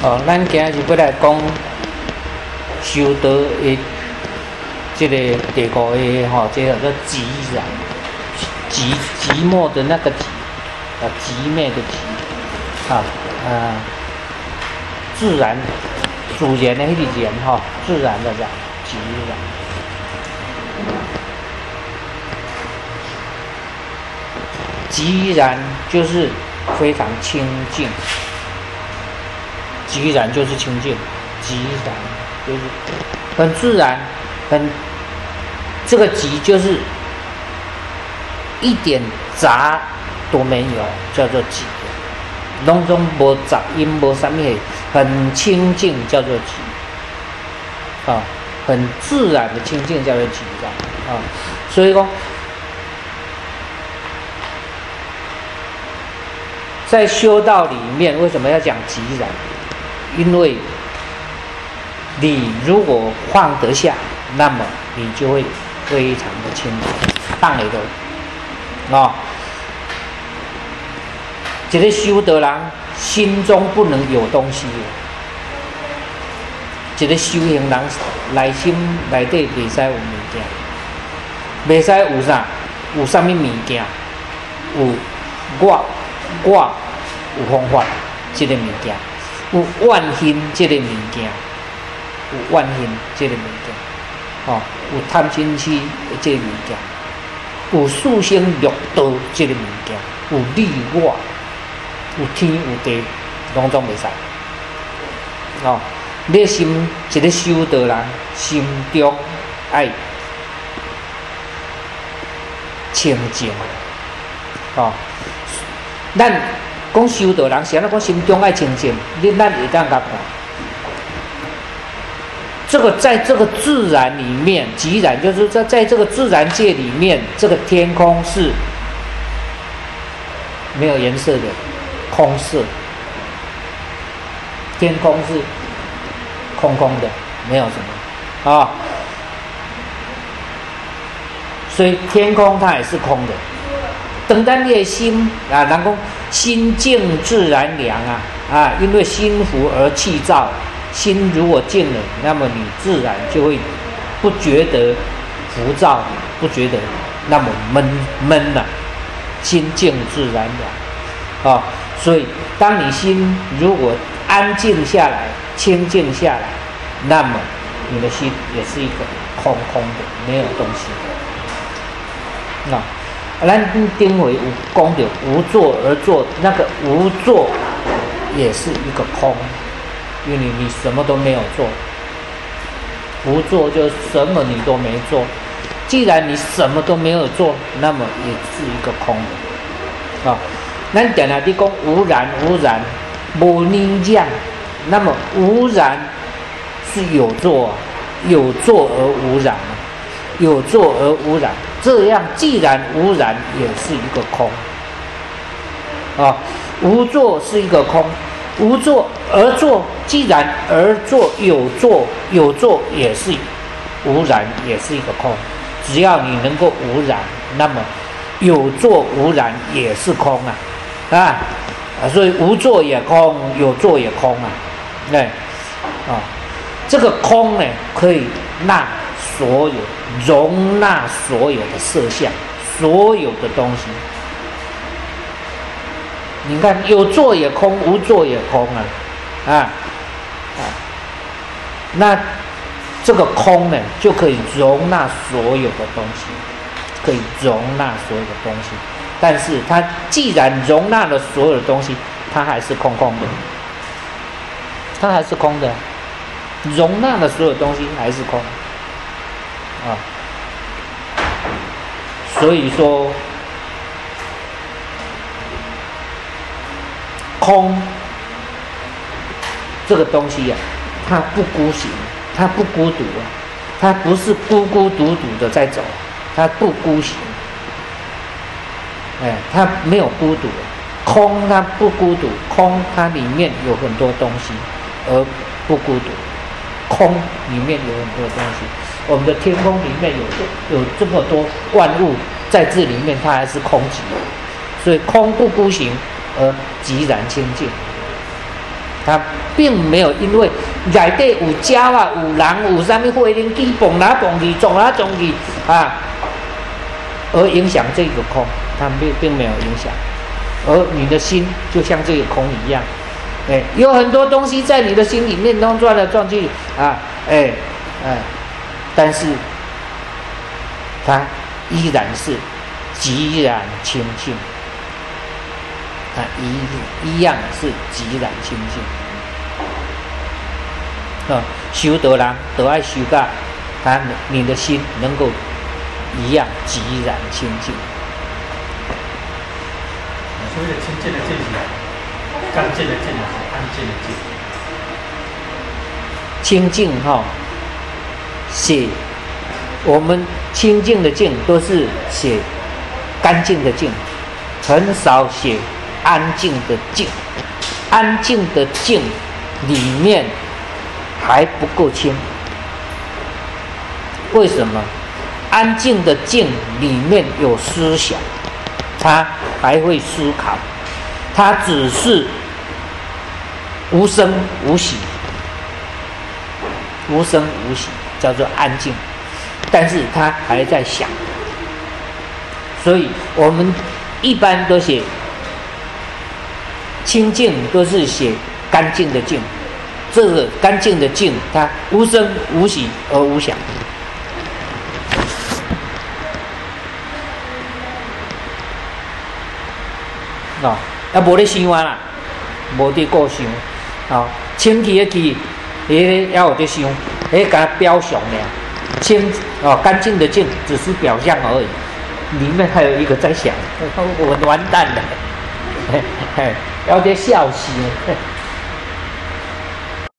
哦，咱今日要来讲修道的这个第五个吼，这个叫寂然，寂寂寞的那个寂，啊，寂灭的寂，啊，呃，自然，自然的迄个然哈，自然的然，寂然，寂然就是非常清净。寂然就是清净，寂然就是很自然，很这个寂就是一点杂都没有，叫做寂。当中无杂音无什么，很清净叫做寂。啊，很自然的清净叫做寂然啊。所以说，在修道里面，为什么要讲寂然？因为，你如果放得下，那么你就会非常的清楚。当你的啊，这个修德人心中不能有东西。一个修行人内心内底袂使有物件，袂使有啥？有啥物物件？有我，我有方法，这个物件。有万心这个物件，有万心这个物件，哦，有贪嗔痴这个物件，有四生六道这个物件，有利我，有天有地，拢总袂使。哦，你心一个修道人心中爱清净，哦，咱。讲修道人，想要讲心中爱清净，你咱会当甲看。这个在这个自然里面，即然就是在在这个自然界里面，这个天空是没有颜色的，空色。天空是空空的，没有什么啊。所以天空它也是空的。等待你的心啊，然后。心静自然凉啊啊！因为心浮而气躁，心如果静了，那么你自然就会不觉得浮躁，不觉得那么闷闷了。心静自然凉啊，所以当你心如果安静下来、清静下来，那么你的心也是一个空空的，没有东西。那。咱定为无功的无作而作，那个无作也是一个空，因为你你什么都没有做，不做就什么你都没做。既然你什么都没有做，那么也是一个空的啊。咱讲了的讲无染无染，无宁样，那么无染是有作，有作而无染，有作而无染。这样既然无染，也是一个空啊。无作是一个空，无作而作，既然而作有作，有作也是无染，也是一个空。只要你能够无染，那么有作无染也是空啊啊！所以无作也空，有作也空啊。对啊，这个空呢，可以纳所有。容纳所有的色相，所有的东西。你看，有作也空，无作也空啊，啊啊。那这个空呢，就可以容纳所有的东西，可以容纳所有的东西。但是它既然容纳了所有的东西，它还是空空的，它还是空的，容纳了所有东西还是空。啊，所以说，空这个东西呀，它不孤行，它不孤独啊，它不是孤孤独独的在走，它不孤行，哎，它没有孤独，空它不孤独，空它里面有很多东西，而不孤独，空里面有很多东西。我们的天空里面有有这么多万物在这里面，它还是空寂，所以空不孤行而寂然清净，它并没有因为内底有鸟啊、有人、有啥物飞灵机蹦来蹦去、撞来撞去啊，而影响这个空，它并并没有影响。而你的心就像这个空一样，哎，有很多东西在你的心里面弄转来转去啊，哎哎，但是它依然是极然清净。啊，一一样是极然清净。啊，修得人德爱修噶，他你的心能够一样极然清净。所谓的清净的境界，干净的净是安静的静。清净哈，写我们清净的净都是写干净的净，很少写。安静的静，安静的静里面还不够清。为什么？安静的静里面有思想，他还会思考，他只是无声无息，无声无息叫做安静，但是他还在想。所以我们一般都写。清净都是写干净的净，这个干净的净，它无声无息而无响。哦，那，无得想啊啦，无得过想，哦，清气的气，诶，也有伫想，诶，甲表象咧，清哦，干净的净只是表象而已，里面还有一个在想，我完蛋了。嘿嘿，要得笑死。